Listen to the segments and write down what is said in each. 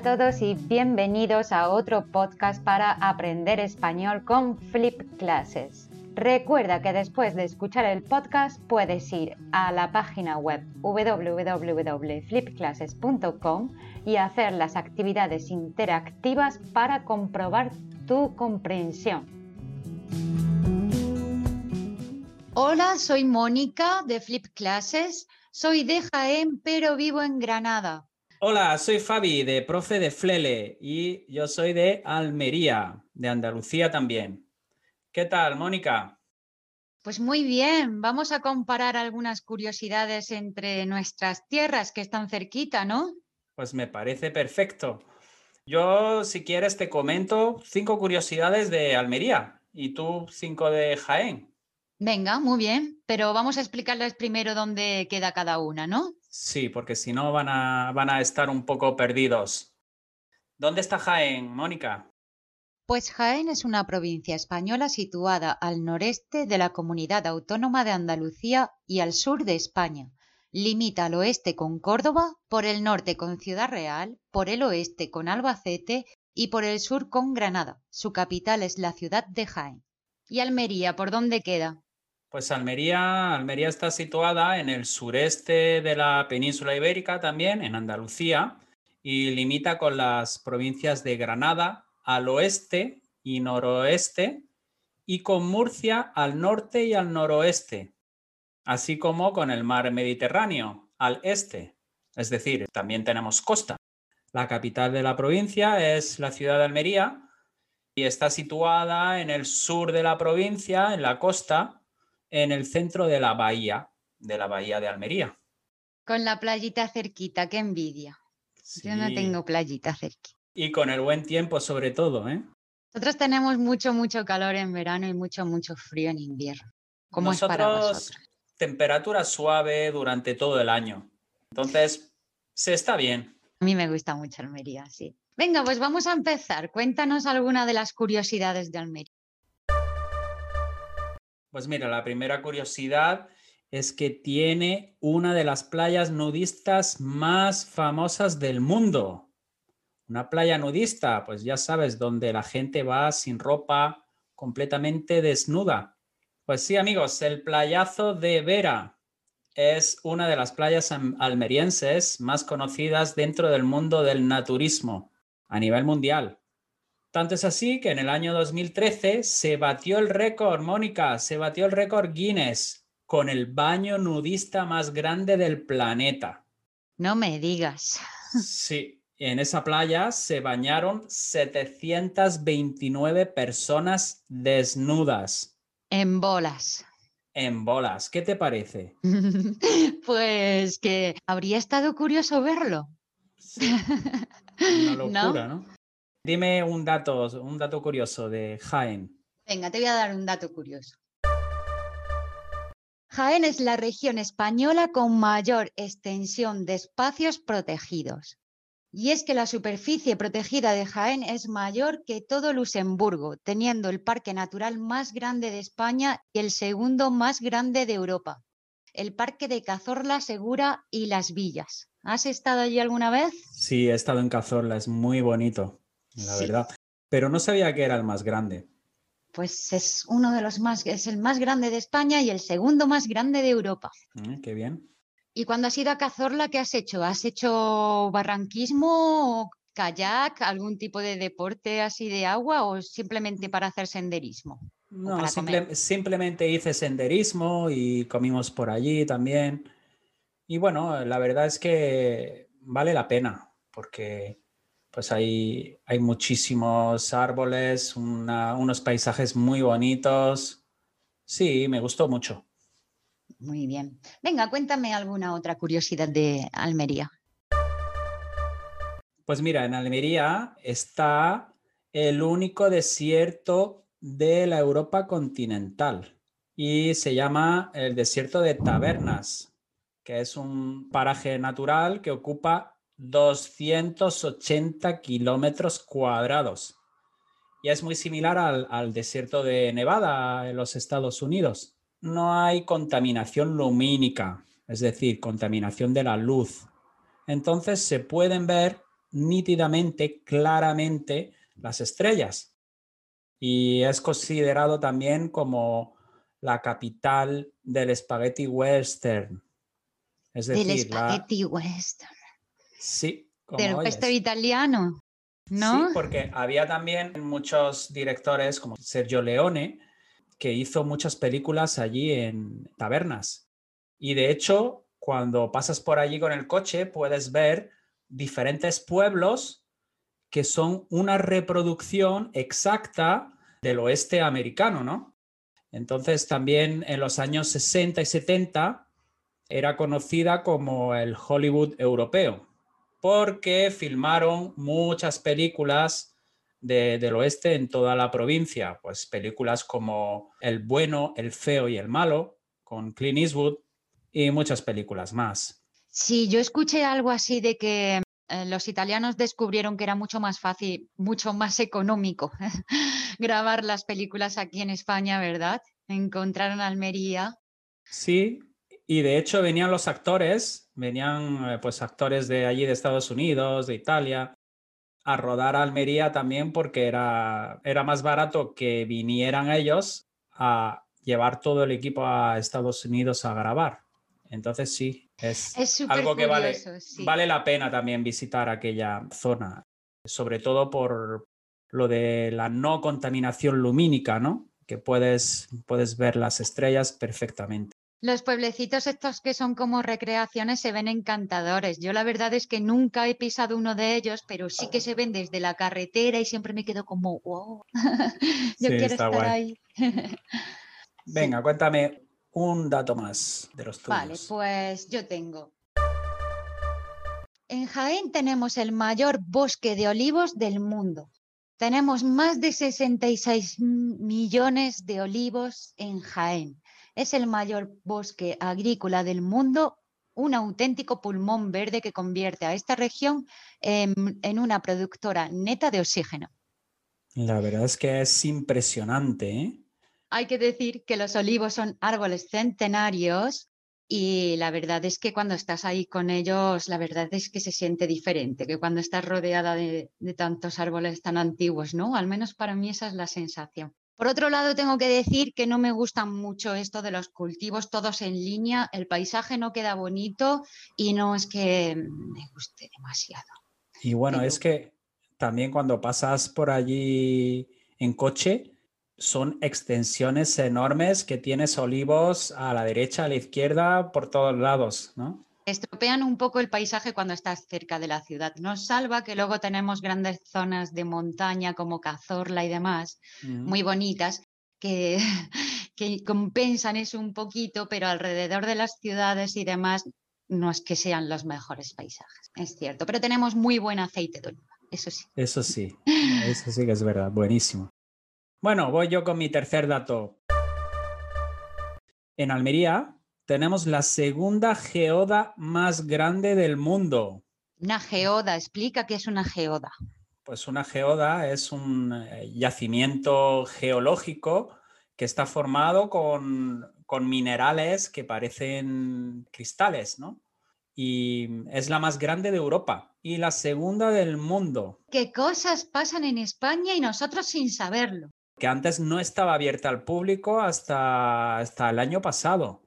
a todos y bienvenidos a otro podcast para aprender español con Flip Classes. Recuerda que después de escuchar el podcast puedes ir a la página web www.flipclasses.com y hacer las actividades interactivas para comprobar tu comprensión. Hola, soy Mónica de Flip Classes. Soy de Jaén, pero vivo en Granada. Hola, soy Fabi de Profe de Flele y yo soy de Almería, de Andalucía también. ¿Qué tal, Mónica? Pues muy bien, vamos a comparar algunas curiosidades entre nuestras tierras que están cerquita, ¿no? Pues me parece perfecto. Yo, si quieres, te comento cinco curiosidades de Almería y tú cinco de Jaén. Venga, muy bien, pero vamos a explicarles primero dónde queda cada una, ¿no? Sí, porque si no van a, van a estar un poco perdidos. ¿Dónde está Jaén, Mónica? Pues Jaén es una provincia española situada al noreste de la comunidad autónoma de Andalucía y al sur de España. Limita al oeste con Córdoba, por el norte con Ciudad Real, por el oeste con Albacete y por el sur con Granada. Su capital es la ciudad de Jaén. ¿Y Almería por dónde queda? Pues Almería, Almería está situada en el sureste de la península ibérica también, en Andalucía, y limita con las provincias de Granada al oeste y noroeste y con Murcia al norte y al noroeste, así como con el mar Mediterráneo al este. Es decir, también tenemos costa. La capital de la provincia es la ciudad de Almería y está situada en el sur de la provincia, en la costa, en el centro de la bahía, de la bahía de Almería. Con la playita cerquita, qué envidia. Yo no tengo playita cerquita. Y con el buen tiempo sobre todo, ¿eh? Nosotros tenemos mucho, mucho calor en verano y mucho, mucho frío en invierno. ¿Cómo es para vosotros? Temperatura suave durante todo el año. Entonces, se está bien. A mí me gusta mucho Almería, sí. Venga, pues vamos a empezar. Cuéntanos alguna de las curiosidades de Almería. Pues mira, la primera curiosidad es que tiene una de las playas nudistas más famosas del mundo. Una playa nudista, pues ya sabes, donde la gente va sin ropa, completamente desnuda. Pues sí, amigos, el playazo de Vera es una de las playas almerienses más conocidas dentro del mundo del naturismo a nivel mundial. Tanto es así que en el año 2013 se batió el récord, Mónica, se batió el récord Guinness con el baño nudista más grande del planeta. No me digas. Sí, en esa playa se bañaron 729 personas desnudas. En bolas. En bolas, ¿qué te parece? pues que habría estado curioso verlo. Una locura, ¿no? Dime un dato, un dato curioso de Jaén. Venga, te voy a dar un dato curioso. Jaén es la región española con mayor extensión de espacios protegidos. Y es que la superficie protegida de Jaén es mayor que todo Luxemburgo, teniendo el parque natural más grande de España y el segundo más grande de Europa, el Parque de Cazorla, Segura y Las Villas. ¿Has estado allí alguna vez? Sí, he estado en Cazorla, es muy bonito la verdad. Pero no sabía que era el más grande. Pues es uno de los más, es el más grande de España y el segundo más grande de Europa. Mm, qué bien. ¿Y cuando has ido a Cazorla, qué has hecho? ¿Has hecho barranquismo, kayak, algún tipo de deporte así de agua o simplemente para hacer senderismo? No, simplemente hice senderismo y comimos por allí también. Y bueno, la verdad es que vale la pena porque pues hay, hay muchísimos árboles, unos paisajes muy bonitos. Sí, me gustó mucho. Muy bien. Venga, cuéntame alguna otra curiosidad de Almería. Pues mira, en Almería está el único desierto de la Europa continental y se llama el desierto de Tabernas, que es un paraje natural que ocupa 280 kilómetros cuadrados. Y es muy similar al, desierto de Nevada en los Estados Unidos. No hay contaminación lumínica, es decir, contaminación de la luz. Entonces se pueden ver nítidamente, claramente las estrellas. Y es considerado también como la capital del spaghetti western. Es decir, del spaghetti western. Sí. del western italiano. ¿No? Sí, porque había también muchos directores como Sergio Leone que hizo muchas películas allí en tabernas. Y de hecho, cuando pasas por allí con el coche, puedes ver diferentes pueblos que son una reproducción exacta del oeste americano, ¿no? Entonces también en los años 60 y 70 era conocida como el Hollywood europeo, porque filmaron muchas películas del oeste en toda la provincia, pues películas como El bueno, el feo y el malo, con Clint Eastwood, y muchas películas más. Sí, yo escuché algo así de que eh, los italianos descubrieron que era mucho más fácil, mucho más económico grabar las películas aquí en España, ¿verdad? Encontraron Almería. Sí, y de hecho venían los actores, venían eh, pues actores de allí de Estados Unidos, de Italia, a rodar a Almería también porque era, era más barato que vinieran ellos a llevar todo el equipo a Estados Unidos a grabar. Entonces sí, es, algo que vale, vale la pena también visitar aquella zona, sobre todo por lo de la no contaminación lumínica, ¿no? Que puedes, puedes ver las estrellas perfectamente. Los pueblecitos estos que son como recreaciones se ven encantadores. Yo la verdad es que nunca he pisado uno de ellos, pero sí que se ven desde la carretera y siempre me quedo como, wow, yo quiero estar ahí. Venga, cuéntame un dato más de los tuyos. Vale, pues yo tengo. En Jaén tenemos el mayor bosque de olivos del mundo. Tenemos más de 66 millones de olivos en Jaén. Es el mayor bosque agrícola del mundo, un auténtico pulmón verde que convierte a esta región en, en una productora neta de oxígeno. La verdad es que es impresionante, ¿eh? hay que decir que los olivos son árboles centenarios y la verdad es que cuando estás ahí con ellos, la verdad es que se siente diferente que cuando estás rodeada de, tantos árboles tan antiguos, ¿no? Al menos para mí esa es la sensación. Por otro lado, tengo que decir que no me gusta mucho esto de los cultivos todos en línea, el paisaje no queda bonito y no es que me guste demasiado. Y bueno, es que también cuando pasas por allí en coche, son extensiones enormes que tienes olivos a la derecha, a la izquierda, por todos lados, ¿no? Estropean un poco el paisaje cuando estás cerca de la ciudad. Nos salva que luego tenemos grandes zonas de montaña como Cazorla y demás, muy bonitas, que, que compensan eso un poquito, pero alrededor de las ciudades y demás no es que sean los mejores paisajes, es cierto, pero tenemos muy buen aceite de oliva, eso sí. Eso sí, eso sí que es verdad, buenísimo. Bueno, voy yo con mi tercer dato. En Almería tenemos la segunda geoda más grande del mundo. Una geoda, explica qué es una geoda. Pues una geoda es un eh, yacimiento geológico que está formado con, con minerales que parecen cristales, ¿no? y es la más grande de Europa y la segunda del mundo. ¿Qué cosas pasan en España y nosotros sin saberlo? que antes no estaba abierta al público hasta, hasta el año pasado.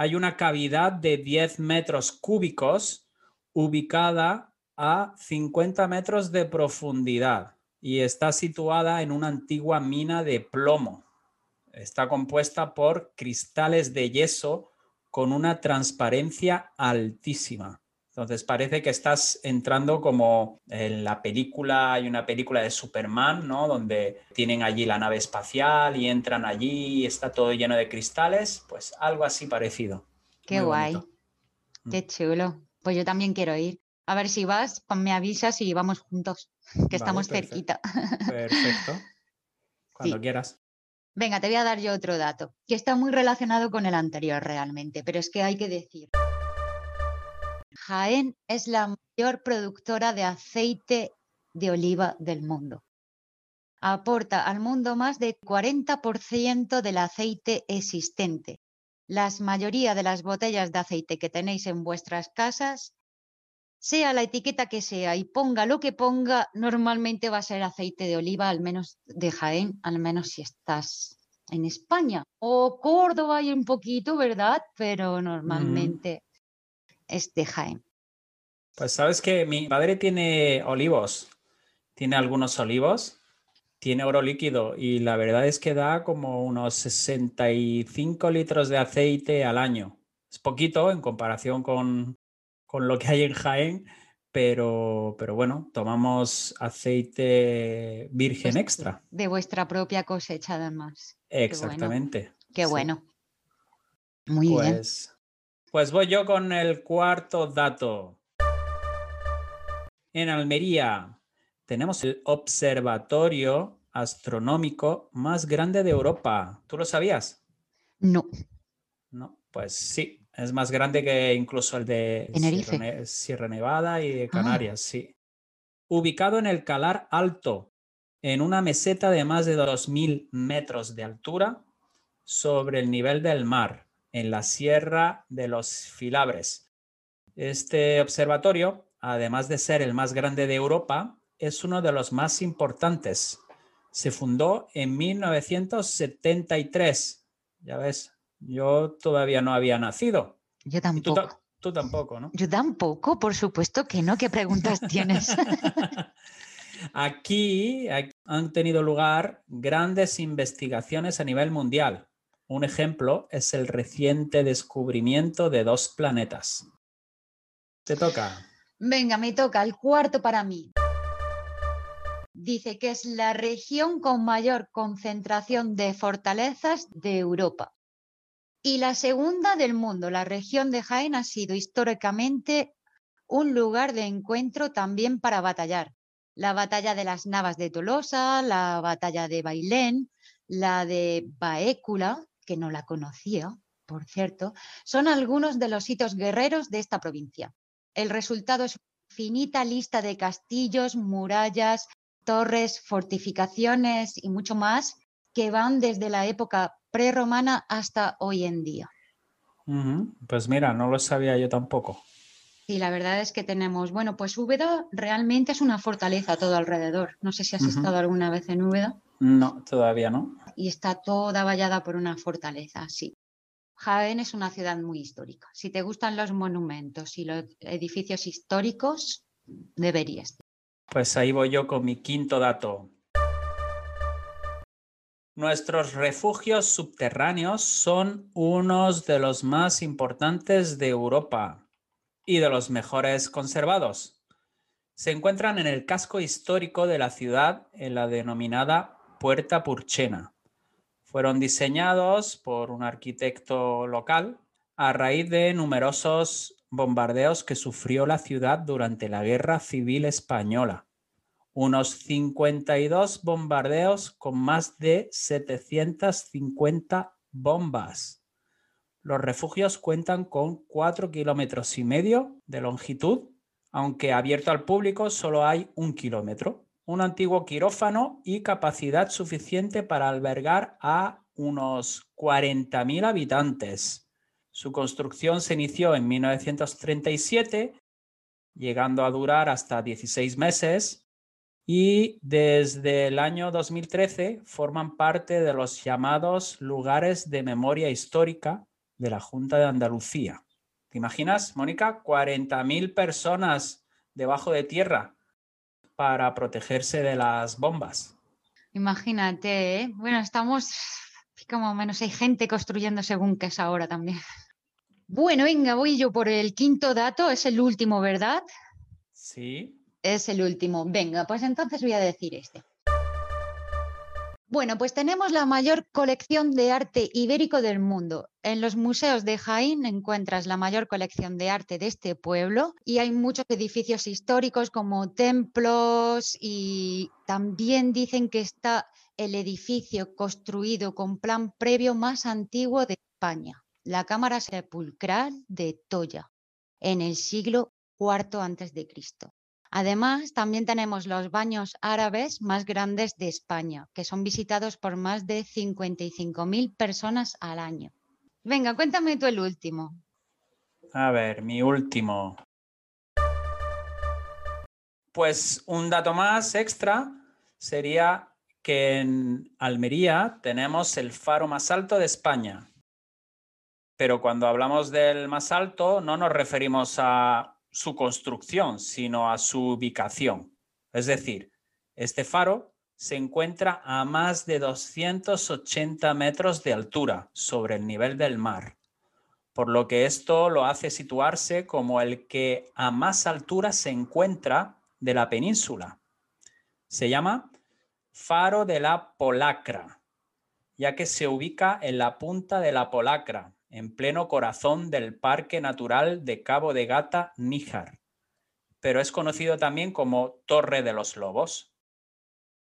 Hay una cavidad de 10 metros cúbicos ubicada a 50 metros de profundidad y está situada en una antigua mina de plomo. Está compuesta por cristales de yeso con una transparencia altísima. Entonces parece que estás entrando como en la película, hay una película de Superman, ¿no? Donde tienen allí la nave espacial y entran allí y está todo lleno de cristales, pues algo así parecido. Qué guay, mm. qué chulo. Pues yo también quiero ir. A ver si vas, pues me avisas y vamos juntos, que estamos cerquita. Perfecto. Cuando quieras. Venga, te voy a dar yo otro dato, que está muy relacionado con el anterior realmente, pero es que hay que decir. Jaén es la mayor productora de aceite de oliva del mundo. Aporta al mundo más del 40% del aceite existente. La mayoría de las botellas de aceite que tenéis en vuestras casas sea la etiqueta que sea y ponga lo que ponga, normalmente va a ser aceite de oliva, al menos de Jaén, al menos si estás en España. O Córdoba hay un poquito, ¿verdad? Pero normalmente es de Jaén. Pues sabes que mi padre tiene olivos, tiene algunos olivos, tiene oro líquido y la verdad es que da como unos 65 litros de aceite al año. Es poquito en comparación con, con lo que hay en Jaén, pero, pero bueno, tomamos aceite virgen extra. De vuestra propia cosecha, además. Exactamente. Qué bueno. Muy bien. Pues, voy yo con el cuarto dato. En Almería tenemos el observatorio astronómico más grande de Europa. ¿Tú lo sabías? No. No, pues sí, es más grande que incluso el de Sierra, Nevada y de ah. Canarias, sí. Ubicado en el Calar Alto, en una meseta de más de 2.000 metros de altura sobre el nivel del mar, en la Sierra de los Filabres. Este observatorio, además de ser el más grande de Europa, es uno de los más importantes. Se fundó en 1973. Ya ves, yo todavía no había nacido. Yo tampoco. Tú, tampoco, ¿no? Yo tampoco, por supuesto que no. ¿Qué preguntas tienes? aquí, han tenido lugar grandes investigaciones a nivel mundial. Un ejemplo es el reciente descubrimiento de dos planetas. Te toca. Venga, me toca el cuarto para mí. Dice que es la región con mayor concentración de fortalezas de Europa. Y la segunda del mundo, la región de Jaén ha sido históricamente un lugar de encuentro también para batallar. La batalla de las Navas de Tolosa, la batalla de Bailén, la de Baécula, que no la conocía, por cierto, son algunos de los hitos guerreros de esta provincia. El resultado es una finita lista de castillos, murallas, torres, fortificaciones y mucho más que van desde la época prerromana hasta hoy en día. Pues mira, no lo sabía yo tampoco. Sí, la verdad es que tenemos, bueno, pues Úbeda realmente es una fortaleza todo alrededor. No sé si has estado alguna vez en Úbeda. No, todavía no. Y está toda vallada por una fortaleza, sí. Jaén es una ciudad muy histórica. Si te gustan los monumentos y los edificios históricos, deberías. Pues ahí voy yo con mi quinto dato. Nuestros refugios subterráneos son unos de los más importantes de Europa y de los mejores conservados. Se encuentran en el casco histórico de la ciudad, en la denominada Puerta Purchena. Fueron diseñados por un arquitecto local a raíz de numerosos bombardeos que sufrió la ciudad durante la Guerra Civil Española unos 52 bombardeos con más de 750 bombas. Los refugios cuentan con 4 kilómetros y medio de longitud, aunque abierto al público solo hay un kilómetro. Un antiguo quirófano y capacidad suficiente para albergar a unos 40.000 habitantes. Su construcción se inició en 1937, llegando a durar hasta 16 meses y desde el año 2013 forman parte de los llamados lugares de memoria histórica de la Junta de Andalucía. ¿Te imaginas, Mónica? 40.000 personas debajo de tierra para protegerse de las bombas. Imagínate, ¿eh? bueno, estamos como menos hay gente construyendo según que es ahora también. Bueno, venga, voy yo por el quinto dato, es el último, ¿verdad? Sí. Es el último. Venga, pues entonces voy a decir este. Bueno, pues tenemos la mayor colección de arte ibérico del mundo. En los museos de Jaén encuentras la mayor colección de arte de este pueblo y hay muchos edificios históricos como templos y también dicen que está el edificio construido con plan previo más antiguo de España, la Cámara Sepulcral de Toya, en el siglo IV Cristo. Además, también tenemos los baños árabes más grandes de España, que son visitados por más de 55.000 personas al año. Venga, cuéntame tú el último. A ver, mi último. Pues un dato más extra sería que en Almería tenemos el faro más alto de España. Pero cuando hablamos del más alto no nos referimos a su construcción, sino a su ubicación. Es decir, este faro se encuentra a más de 280 metros de altura sobre el nivel del mar, por lo que esto lo hace situarse como el que a más altura se encuentra de la península. Se llama Faro de la Polacra, ya que se ubica en la punta de la Polacra, en pleno corazón del Parque Natural de Cabo de Gata Níjar, pero es conocido también como Torre de los Lobos.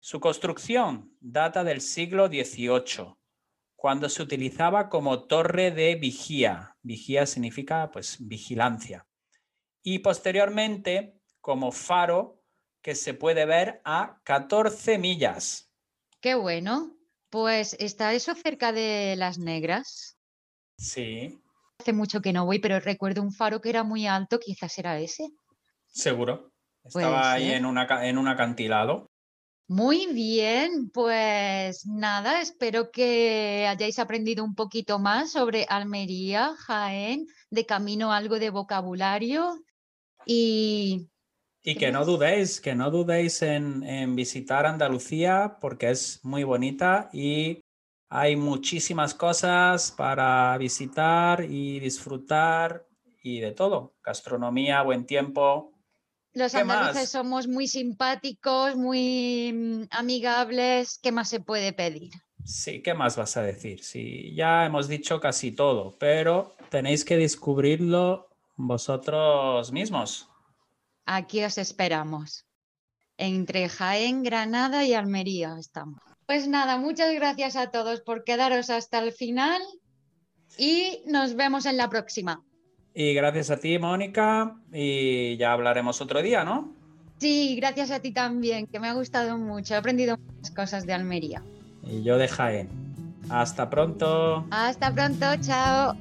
Su construcción data del siglo XVIII, cuando se utilizaba como torre de vigía. Vigía significa pues vigilancia. Y posteriormente como faro que se puede ver a 14 millas. Qué bueno. Pues está eso cerca de las negras. Sí. Hace mucho que no voy, pero recuerdo un faro que era muy alto, quizás era ese. Seguro. Estaba ahí en, en un acantilado. Muy bien, pues nada, espero que hayáis aprendido un poquito más sobre Almería, Jaén, de camino algo de vocabulario y... Y que no dudéis, que no dudéis en, en visitar Andalucía porque es muy bonita y hay muchísimas cosas para visitar y disfrutar y de todo. Gastronomía, buen tiempo, los andaluces somos muy simpáticos, muy mm, amigables. ¿Qué más se puede pedir? Sí, ¿qué más vas a decir? Sí, ya hemos dicho casi todo, pero tenéis que descubrirlo vosotros mismos. Aquí os esperamos. Entre Jaén, Granada y Almería estamos. Pues nada, muchas gracias a todos por quedaros hasta el final y nos vemos en la próxima. Y gracias a ti, Mónica, y ya hablaremos otro día, ¿no? Sí, gracias a ti también, que me ha gustado mucho. He aprendido muchas cosas de Almería. Y yo de Jaén. Hasta pronto. Hasta pronto, chao.